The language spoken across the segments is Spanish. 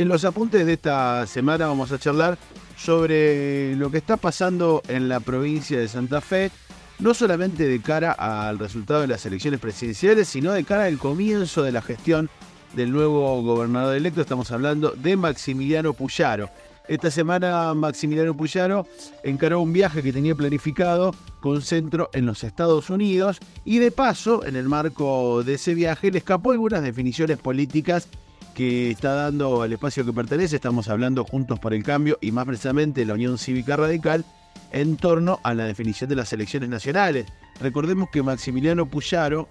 En los apuntes de esta semana vamos a charlar sobre lo que está pasando en la provincia de Santa Fe, no solamente de cara al resultado de las elecciones presidenciales, sino de cara al comienzo de la gestión del nuevo gobernador electo. Estamos hablando de Maximiliano Puyaro. Esta semana Maximiliano Puyaro encaró un viaje que tenía planificado con centro en los Estados Unidos y de paso, en el marco de ese viaje, le escapó algunas definiciones políticas que está dando al espacio que pertenece, estamos hablando Juntos por el Cambio y más precisamente la Unión Cívica Radical, en torno a la definición de las elecciones nacionales. Recordemos que Maximiliano Puyaro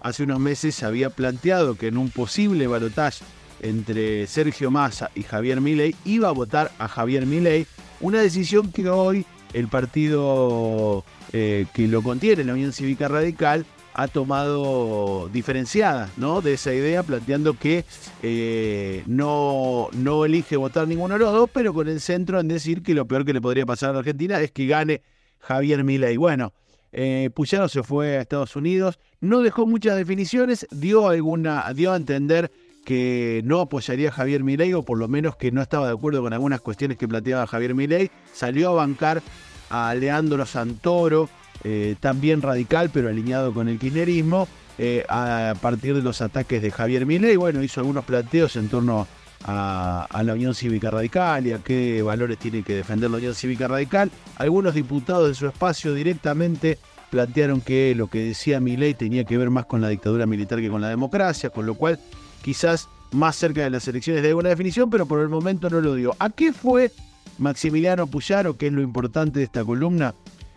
hace unos meses había planteado que en un posible balotaje entre Sergio Massa y Javier Milei iba a votar a Javier Milei, una decisión que hoy el partido eh, que lo contiene, la Unión Cívica Radical, ha tomado diferenciada ¿no? de esa idea, planteando que eh, no, no elige votar ninguno de los dos, pero con el centro en decir que lo peor que le podría pasar a la Argentina es que gane Javier Milei. Bueno, eh, se fue a Estados Unidos, no dejó muchas definiciones, dio, alguna, dio a entender que no apoyaría a Javier Milei o por lo menos que no estaba de acuerdo con algunas cuestiones que planteaba Javier Milei, salió a bancar a Leandro Santoro, eh, también radical, pero alineado con el kirchnerismo, eh, a partir de los ataques de Javier Milei. Bueno, hizo algunos planteos en torno a, la Unión Cívica Radical y a qué valores tiene que defender la Unión Cívica Radical. Algunos diputados de su espacio directamente plantearon que lo que decía Milei tenía que ver más con la dictadura militar que con la democracia, con lo cual quizás más cerca de las elecciones de alguna definición, pero por el momento no lo dio. ¿A qué fue Maximiliano Puyaro, que es lo importante de esta columna?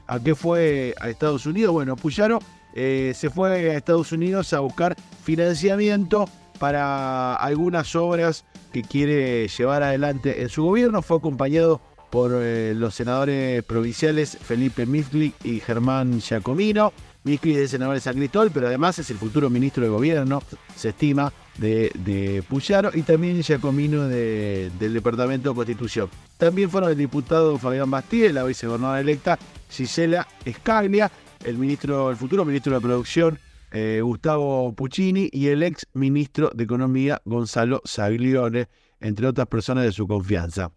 ¿A qué fue a Estados Unidos? Bueno, Puyaro eh, se fue a Estados Unidos a buscar financiamiento para algunas obras que quiere llevar adelante en su gobierno. Fue acompañado por eh, los senadores provinciales Felipe Misli y Germán Giacomino. Misli es senador de San Cristóbal, pero además es el futuro ministro de gobierno, se estima, de, de Puyaro y también Giacomino del Departamento de Constitución. También fueron el diputado Fabián Bastille, la vicegobernadora electa Gisela Escaglia, el ministro, el futuro ministro de Producción eh, Gustavo Puccini y el ex ministro de Economía Gonzalo Saglione, entre otras personas de su confianza.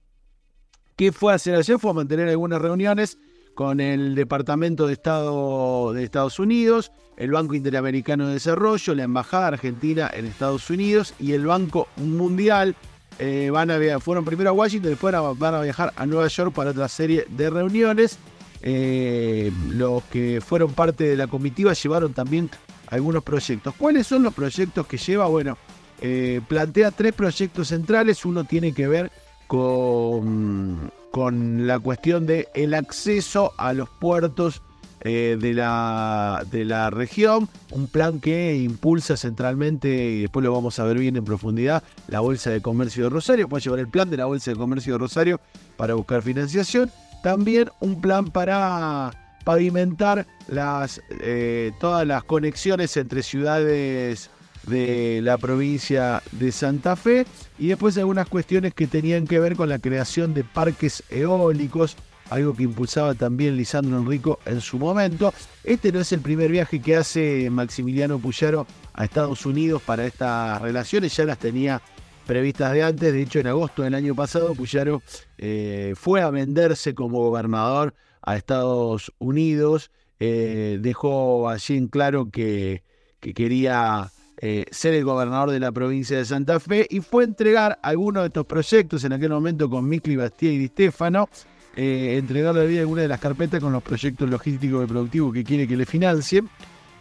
¿Qué fue a hacer ayer? Fue a mantener algunas reuniones con el Departamento de Estado de Estados Unidos, el Banco Interamericano de Desarrollo, la Embajada Argentina en Estados Unidos y el Banco Mundial. Eh, van a fueron primero a Washington, después van a viajar a Nueva York para otra serie de reuniones. Eh, los que fueron parte de la comitiva llevaron también algunos proyectos. ¿Cuáles son los proyectos que lleva? Bueno, eh, plantea tres proyectos centrales. Uno tiene que ver con, con la cuestión del el acceso a los puertos eh, de, la, de la región, un plan que impulsa centralmente, y después lo vamos a ver bien en profundidad, la Bolsa de Comercio de Rosario, puede llevar el plan de la Bolsa de Comercio de Rosario para buscar financiación, también un plan para pavimentar las, eh, todas las conexiones entre ciudades de la provincia de Santa Fe y después algunas cuestiones que tenían que ver con la creación de parques eólicos, algo que impulsaba también Lisandro Enrico en su momento. Este no es el primer viaje que hace Maximiliano Puyaro a Estados Unidos para estas relaciones, ya las tenía previstas de antes. De hecho, en agosto del año pasado, Puyaro eh, fue a venderse como gobernador a Estados Unidos. Eh, dejó allí en claro que, quería eh, ser el gobernador de la provincia de Santa Fe y fue entregar algunos de estos proyectos en aquel momento con Micli Bastía y Di Stefano. entregarle a vida alguna de las carpetas con los proyectos logísticos y productivos que quiere que le financien.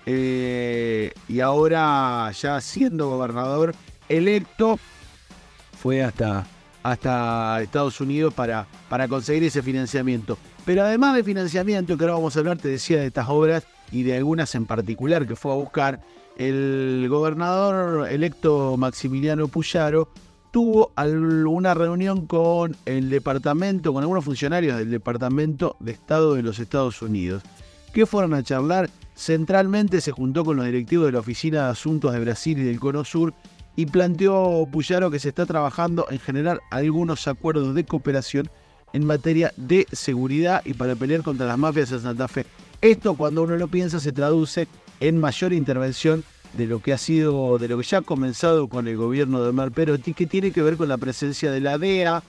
y ahora, ya siendo gobernador electo, fue hasta, hasta Estados Unidos para, para conseguir ese financiamiento. Pero además de financiamiento, que ahora vamos a hablar, te decía, de estas obras y de algunas en particular que fue a buscar, el gobernador electo Maximiliano Puyaro tuvo una reunión con el departamento, con algunos funcionarios del Departamento de Estado de los Estados Unidos. ¿Qué fueron a charlar? Centralmente se juntó con los directivos de la Oficina de Asuntos de Brasil y del Cono Sur y planteó Puyaro que se está trabajando en generar algunos acuerdos de cooperación en materia de seguridad y para pelear contra las mafias en Santa Fe. Esto cuando uno lo piensa se traduce en mayor intervención de lo que ha sido, de lo que ya ha comenzado con el gobierno de Omar Perotti, que tiene que ver con la presencia de la DEA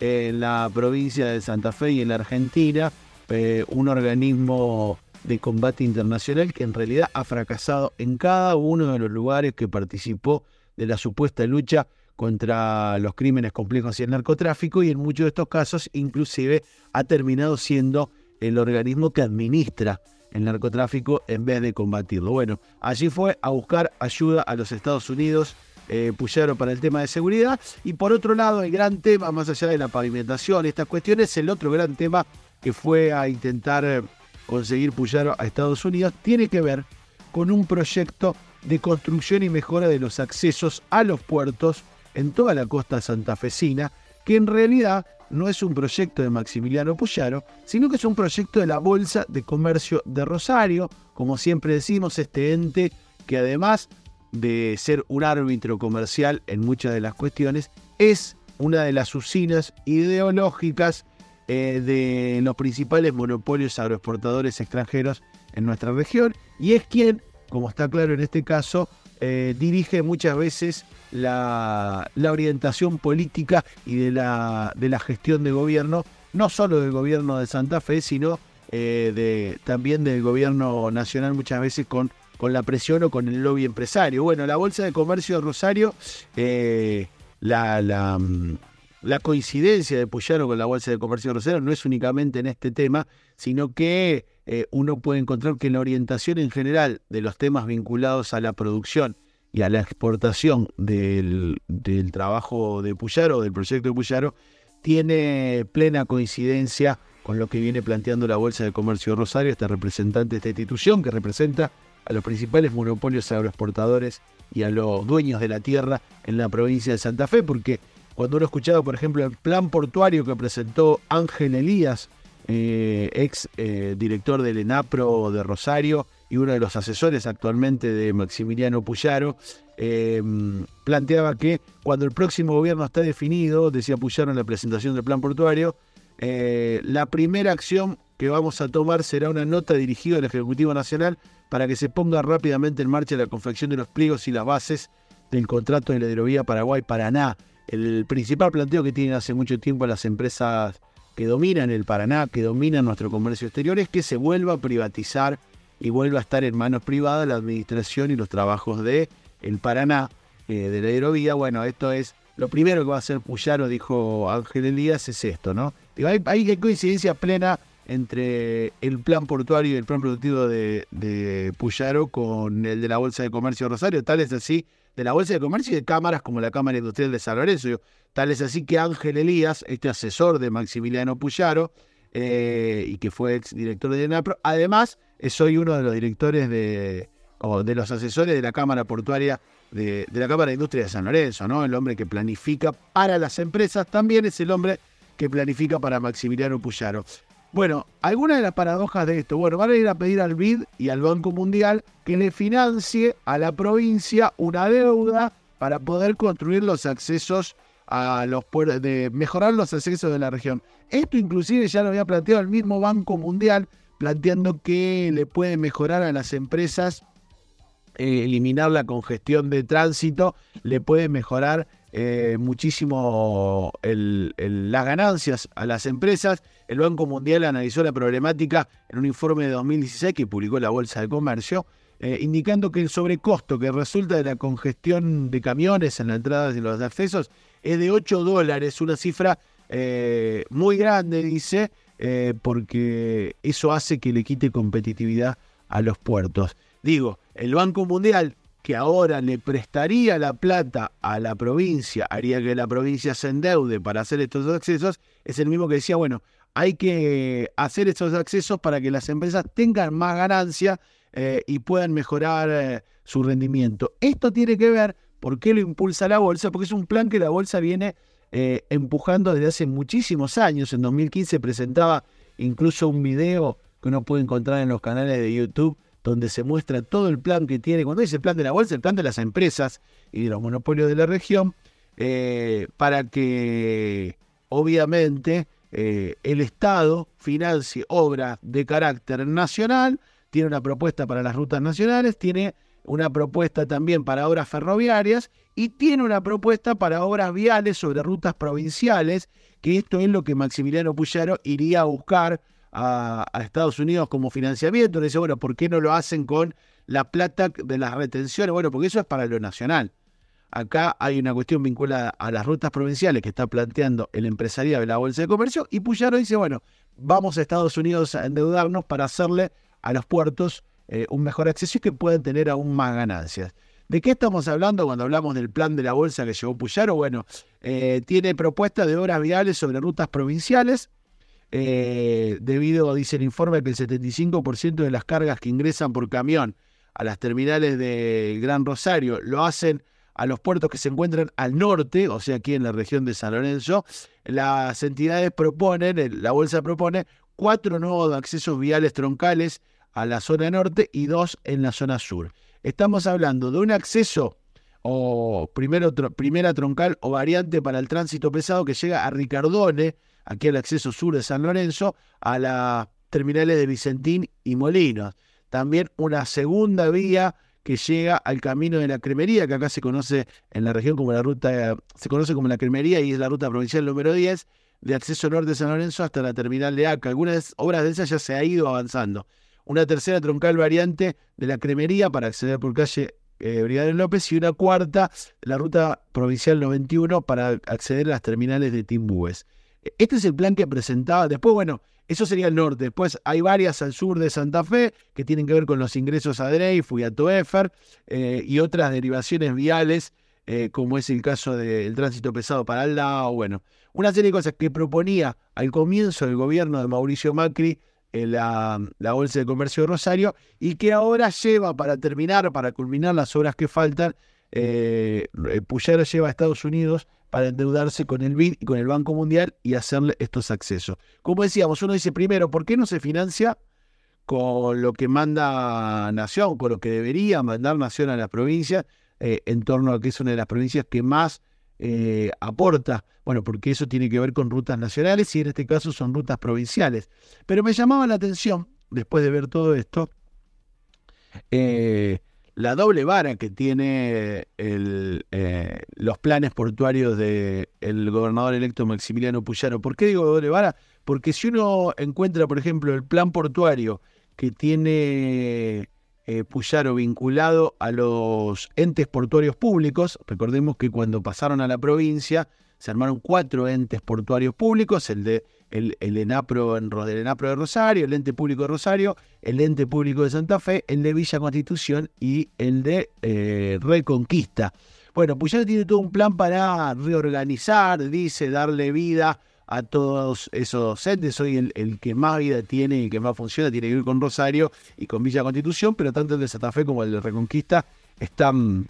en la provincia de Santa Fe y en la Argentina, eh, un organismo de combate internacional que en realidad ha fracasado en cada uno de los lugares que participó de la supuesta lucha contra los crímenes complejos y el narcotráfico y en muchos de estos casos inclusive ha terminado siendo el organismo que administra el narcotráfico en vez de combatirlo. Bueno, allí fue a buscar ayuda a los Estados Unidos, eh, para el tema de seguridad y por otro lado el gran tema, más allá de la pavimentación, estas cuestiones, el otro gran tema que fue a intentar eh, conseguir Puyaro a Estados Unidos tiene que ver con un proyecto de construcción y mejora de los accesos a los puertos en toda la costa santafesina, que en realidad no es un proyecto de Maximiliano Puyaro, sino que es un proyecto de la Bolsa de Comercio de Rosario, como siempre decimos, este ente que además de ser un árbitro comercial en muchas de las cuestiones, es una de las usinas ideológicas eh, de los principales monopolios agroexportadores extranjeros en nuestra región y es quien, como está claro en este caso, eh, dirige muchas veces la, orientación política y de la, de la, gestión de gobierno, no solo del gobierno de Santa Fe, sino eh, de, también del gobierno nacional muchas veces con, con la presión o con el lobby empresario. Bueno, la Bolsa de Comercio de Rosario, la, la mm, la coincidencia de Puyaro con la Bolsa de Comercio Rosero no es únicamente en este tema, sino que eh, uno puede encontrar que la orientación en general de los temas vinculados a la producción y a la exportación del, trabajo de Puyaro, del proyecto de Puyaro, tiene plena coincidencia con lo que viene planteando la Bolsa de Comercio Rosario, este representante de esta institución que representa a los principales monopolios agroexportadores y a los dueños de la tierra en la provincia de Santa Fe, porque cuando uno ha escuchado, por ejemplo, el plan portuario que presentó Ángel Elías, eh, ex eh, director del ENAPRO de Rosario y uno de los asesores actualmente de Maximiliano Puyaro, em, planteaba que cuando el próximo gobierno está definido, decía Puyaro en la presentación del plan portuario, eh, la primera acción que vamos a tomar será una nota dirigida al Ejecutivo Nacional para que se ponga rápidamente en marcha la confección de los pliegos y las bases del contrato de la hidrovía Paraguay-Paraná. El principal planteo que tienen hace mucho tiempo las empresas que dominan el Paraná, que dominan nuestro comercio exterior, es que se vuelva a privatizar y vuelva a estar en manos privadas la administración y los trabajos de el Paraná, eh, de la aerovía. Bueno, esto es lo primero que va a hacer Puyaro, dijo Ángel Elías, es esto, ¿no? Digo, hay, hay, coincidencia plena entre el plan portuario y el plan productivo de, Puyaro con el de la Bolsa de Comercio Rosario, tal es así de la Bolsa de Comercio y de cámaras como la Cámara Industrial de San Lorenzo. Tal es así que Ángel Elías, este asesor de Maximiliano Puyaro, eh, y que fue ex director de ENAPRO, además es hoy uno de los directores de, o de los asesores de la Cámara Portuaria de, de, la Cámara de Industria de San Lorenzo, ¿no? El hombre que planifica para las empresas, también es el hombre que planifica para Maximiliano Puyaro. Bueno, algunas de las paradojas de esto. Bueno, van a ir a pedir al BID y al Banco Mundial que le financie a la provincia una deuda para poder construir los accesos a los puertos, de mejorar los accesos de la región. Esto inclusive ya lo había planteado el mismo Banco Mundial, planteando que le puede mejorar a las empresas eh, eliminar la congestión de tránsito, le puede mejorar eh, muchísimo las ganancias a las empresas. El Banco Mundial analizó la problemática en un informe de 2016 que publicó la Bolsa de Comercio, eh, indicando que el sobrecosto que resulta de la congestión de camiones en la entrada y los accesos es de 8 dólares, una cifra eh, muy grande, dice, porque eso hace que le quite competitividad a los puertos. Digo, el Banco Mundial que ahora le prestaría la plata a la provincia, haría que la provincia se endeude para hacer estos accesos, es el mismo que decía, bueno, hay que hacer estos accesos para que las empresas tengan más ganancia eh, y puedan mejorar eh, su rendimiento. Esto tiene que ver, ¿por qué lo impulsa la bolsa? Porque es un plan que la bolsa viene eh, empujando desde hace muchísimos años. En 2015 presentaba incluso un video que uno puede encontrar en los canales de YouTube donde se muestra todo el plan que tiene, cuando dice plan de la bolsa, el plan de las empresas y de los monopolios de la región, para que obviamente eh, el Estado financie obras de carácter nacional, tiene una propuesta para las rutas nacionales, tiene una propuesta también para obras ferroviarias y tiene una propuesta para obras viales sobre rutas provinciales, que esto es lo que Maximiliano Puyaro iría a buscar a, Estados Unidos como financiamiento. Le dice, bueno, ¿por qué no lo hacen con la plata de las retenciones? Bueno, porque eso es para lo nacional. Acá hay una cuestión vinculada a las rutas provinciales que está planteando el empresariado de la Bolsa de Comercio y Puyaro dice, bueno, vamos a Estados Unidos a endeudarnos para hacerle a los puertos eh, un mejor acceso y que puedan tener aún más ganancias. ¿De qué estamos hablando cuando hablamos del plan de la bolsa que llevó Puyaro? Bueno, eh, tiene propuesta de obras viales sobre rutas provinciales, eh, debido, dice el informe, que el 75% de las cargas que ingresan por camión a las terminales de Gran Rosario lo hacen a los puertos que se encuentran al norte, o sea, aquí en la región de San Lorenzo, las entidades proponen, la bolsa propone, cuatro nuevos accesos viales troncales a la zona norte y dos en la zona sur. Estamos hablando de un acceso o primero, primera troncal o variante para el tránsito pesado que llega a Ricardone, aquí al acceso sur de San Lorenzo, a las terminales de Vicentín y Molinos. También una segunda vía que llega al camino de la cremería, que acá se conoce en la región como la ruta, se conoce como la cremería y es la ruta provincial número 10, de acceso norte de San Lorenzo hasta la terminal de Aca. Algunas obras de esas ya se ha ido avanzando. Una tercera troncal variante de la cremería para acceder por calle eh, Brigadier López y una cuarta, la ruta provincial 91 para acceder a las terminales de Timbúes. Este es el plan que presentaba. Después, bueno, eso sería el norte. Después hay varias al sur de Santa Fe que tienen que ver con los ingresos a Dreyfus y a Toefer eh, y otras derivaciones viales, eh, como es el caso del tránsito pesado para el lado. Bueno, una serie de cosas que proponía al comienzo del gobierno de Mauricio Macri en la, Bolsa de Comercio de Rosario y que ahora lleva para terminar, para culminar las obras que faltan, eh, Puyaro lleva a Estados Unidos para endeudarse con el BID y con el Banco Mundial y hacerle estos accesos. Como decíamos, uno dice primero, ¿por qué no se financia con lo que manda Nación, con lo que debería mandar Nación a la provincia, eh, en torno a que es una de las provincias que más eh, aporta? Bueno, porque eso tiene que ver con rutas nacionales y en este caso son rutas provinciales. Pero me llamaba la atención, después de ver todo esto, eh, la doble vara que tiene eh, los planes portuarios del gobernador electo Maximiliano Puyaro. ¿Por qué digo doble vara? Porque si uno encuentra, por ejemplo, el plan portuario que tiene eh, Puyaro vinculado a los entes portuarios públicos, recordemos que cuando pasaron a la provincia se armaron cuatro entes portuarios públicos, el de el, ENAPRO, en, el de Rosario, el ente público de Rosario, el ente público de Santa Fe, el de Villa Constitución y el de eh, Reconquista. Bueno, pues ya tiene todo un plan para reorganizar, dice, darle vida a todos esos entes. Hoy el, que más vida tiene y que más funciona tiene que ver con Rosario y con Villa Constitución, pero tanto el de Santa Fe como el de Reconquista están,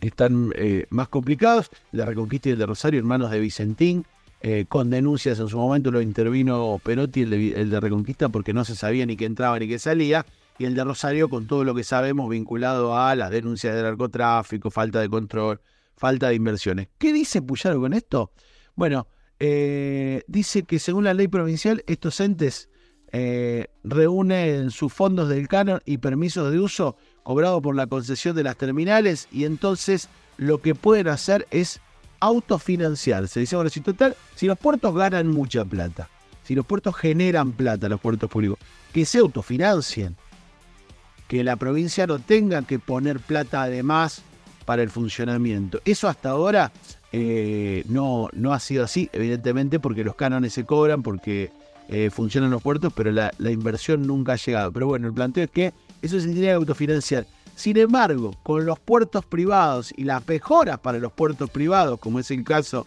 están eh, más complicados. El de Reconquista y el de Rosario, hermanos de Vicentín, eh, con denuncias. En su momento lo intervino Perotti, el de, Reconquista, porque no se sabía ni qué entraba ni qué salía. Y el de Rosario con todo lo que sabemos vinculado a las denuncias de narcotráfico, falta de control, falta de inversiones. ¿Qué dice Puyaro con esto? Bueno, eh, dice que según la ley provincial, estos entes eh, reúnen sus fondos del canon y permisos de uso cobrados por la concesión de las terminales y entonces lo que pueden hacer es autofinanciarse. Dice, bueno, si total, si los puertos ganan mucha plata, si los puertos generan plata, los puertos públicos, que se autofinancien, que la provincia no tenga que poner plata además para el funcionamiento. Eso hasta ahora eh, no, no ha sido así, evidentemente, porque los cánones se cobran, porque eh, funcionan los puertos, pero la, inversión nunca ha llegado. Pero bueno, el planteo es que eso se tiene que autofinanciar. Sin embargo, con los puertos privados y las mejoras para los puertos privados, como es el caso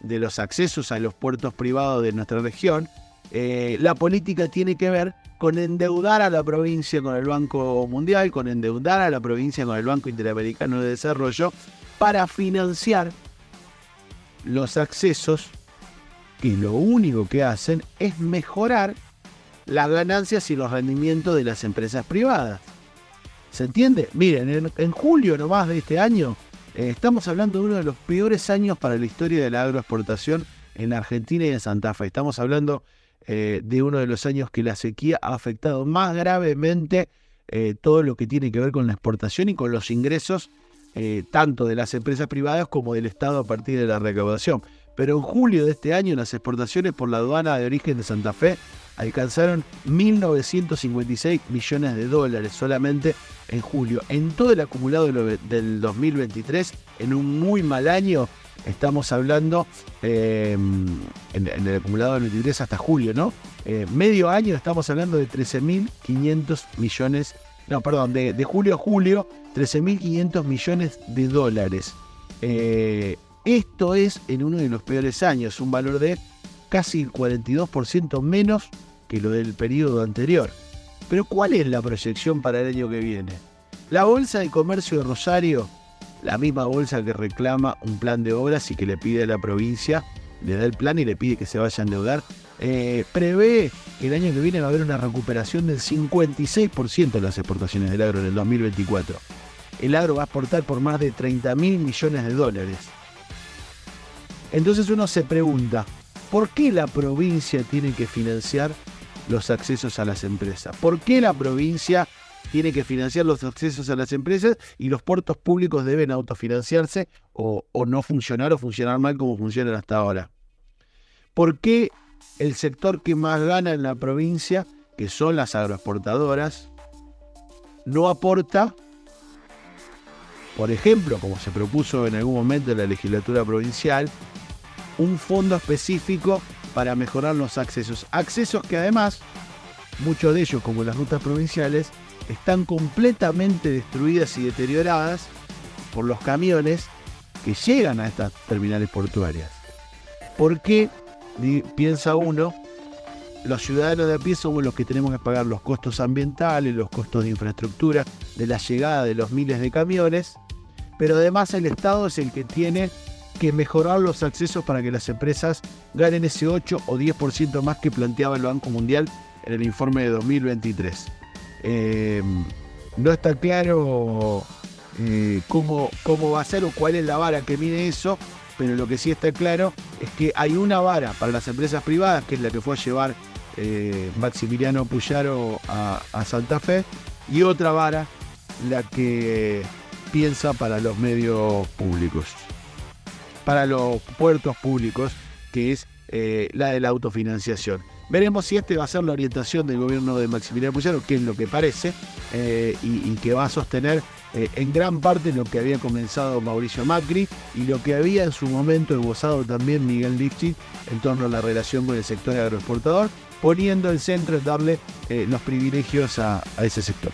de los accesos a los puertos privados de nuestra región, eh, la política tiene que ver con endeudar a la provincia con el Banco Mundial, con endeudar a la provincia con el Banco Interamericano de Desarrollo, para financiar los accesos que lo único que hacen es mejorar las ganancias y los rendimientos de las empresas privadas. ¿Se entiende? Miren, en, julio nomás de este año, eh, estamos hablando de uno de los peores años para la historia de la agroexportación en Argentina y en Santa Fe. Estamos hablando eh, de uno de los años que la sequía ha afectado más gravemente eh, todo lo que tiene que ver con la exportación y con los ingresos tanto de las empresas privadas como del Estado a partir de la recaudación. Pero en julio de este año las exportaciones por la aduana de origen de Santa Fe alcanzaron 1.956 millones de dólares solamente en julio. En todo el acumulado del 2023, en un muy mal año, estamos hablando eh, en, el acumulado del 23 hasta julio, ¿no? Eh, medio año estamos hablando de 13.500 millones, no, perdón, de, julio a julio, 13.500 millones de dólares. Eh, esto es en uno de los peores años, un valor de casi el 42% menos que lo del periodo anterior. Pero ¿cuál es la proyección para el año que viene? La Bolsa de Comercio de Rosario la misma bolsa que reclama un plan de obras y que le pide a la provincia, le da el plan y le pide que se vaya a endeudar, eh, prevé que el año que viene va a haber una recuperación del 56% de las exportaciones del agro en el 2024. El agro va a exportar por más de 30 mil millones de dólares. Entonces uno se pregunta, ¿por qué la provincia tiene que financiar los accesos a las empresas? ¿Por qué la provincia tiene que financiar los accesos a las empresas y los puertos públicos deben autofinanciarse o, no funcionar o funcionar mal como funcionan hasta ahora. ¿Por qué el sector que más gana en la provincia, que son las agroexportadoras, no aporta, por ejemplo, como se propuso en algún momento en la legislatura provincial, un fondo específico para mejorar los accesos? Accesos que además, muchos de ellos, como las rutas provinciales, están completamente destruidas y deterioradas por los camiones que llegan a estas terminales portuarias. ¿Por qué, piensa uno, los ciudadanos de a pie somos los que tenemos que pagar los costos ambientales, los costos de infraestructura, de la llegada de los miles de camiones, pero además el Estado es el que tiene que mejorar los accesos para que las empresas ganen ese 8 o 10% más que planteaba el Banco Mundial en el informe de 2023. Em, no está claro eh, cómo, cómo va a ser o cuál es la vara que mide eso, pero lo que sí está claro es que hay una vara para las empresas privadas, que es la que fue a llevar eh, Maximiliano Puyaro a, a, Santa Fe, y otra vara, la que piensa para los medios públicos, para los puertos públicos, que es eh, la de la autofinanciación. Veremos si este va a ser la orientación del gobierno de Maximiliano Puyaro, que es lo que parece, eh, y, que va a sostener eh, en gran parte lo que había comenzado Mauricio Macri y lo que había en su momento esbozado también Miguel Lifchit en torno a la relación con el sector agroexportador, poniendo el centro en darle los privilegios a ese sector.